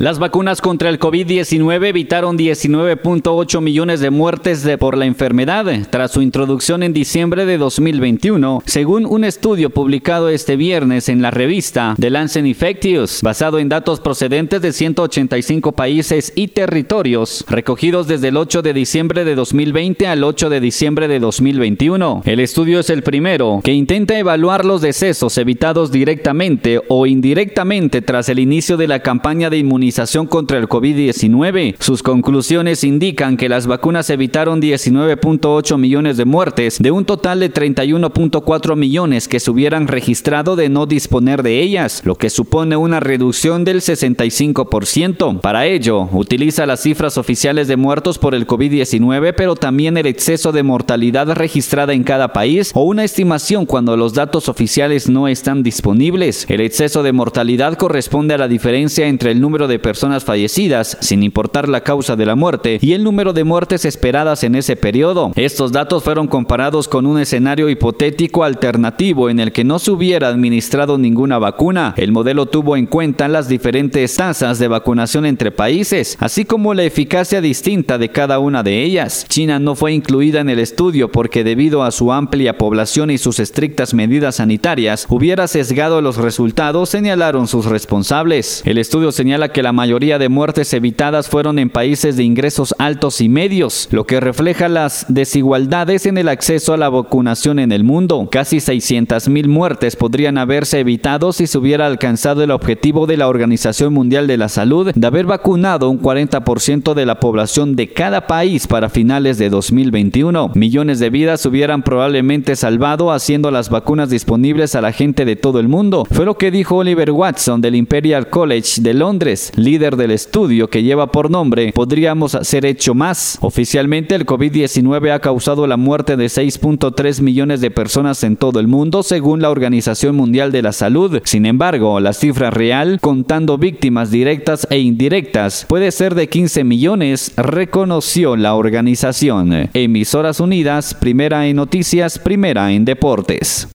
Las vacunas contra el COVID-19 evitaron 19.8 millones de muertes de por la enfermedad tras su introducción en diciembre de 2021, según un estudio publicado este viernes en la revista The Lancet Infectious, basado en datos procedentes de 185 países y territorios, recogidos desde el 8 de diciembre de 2020 al 8 de diciembre de 2021. El estudio es el primero que intenta evaluar los decesos evitados directamente o indirectamente tras el inicio de la campaña de inmunización contra el COVID-19. Sus conclusiones indican que las vacunas evitaron 19.8 millones de muertes de un total de 31.4 millones que se hubieran registrado de no disponer de ellas, lo que supone una reducción del 65%. Para ello, utiliza las cifras oficiales de muertos por el COVID-19, pero también el exceso de mortalidad registrada en cada país o una estimación cuando los datos oficiales no están disponibles. El exceso de mortalidad corresponde a la diferencia entre el número personas fallecidas, sin importar la causa de la muerte, y el número de muertes esperadas en ese periodo. Estos datos fueron comparados con un escenario hipotético alternativo en el que no se hubiera administrado ninguna vacuna. El modelo tuvo en cuenta las diferentes tasas de vacunación entre países, así como la eficacia distinta de cada una de ellas. China no fue incluida en el estudio porque debido a su amplia población y sus estrictas medidas sanitarias, hubiera sesgado los resultados, señalaron sus responsables. El estudio señala que la la mayoría de muertes evitadas fueron en países de ingresos altos y medios, lo que refleja las desigualdades en el acceso a la vacunación en el mundo. Casi 600.000 muertes podrían haberse evitado si se hubiera alcanzado el objetivo de la Organización Mundial de la Salud de haber vacunado un 40% de la población de cada país para finales de 2021. Millones de vidas hubieran probablemente salvado haciendo las vacunas disponibles a la gente de todo el mundo. Fue lo que dijo Oliver Watson del Imperial College de Londres líder del estudio que lleva por nombre Podríamos hacer hecho más. Oficialmente el COVID-19 ha causado la muerte de 6.3 millones de personas en todo el mundo según la Organización Mundial de la Salud. Sin embargo, la cifra real, contando víctimas directas e indirectas, puede ser de 15 millones, reconoció la organización. Emisoras Unidas, primera en noticias, primera en deportes.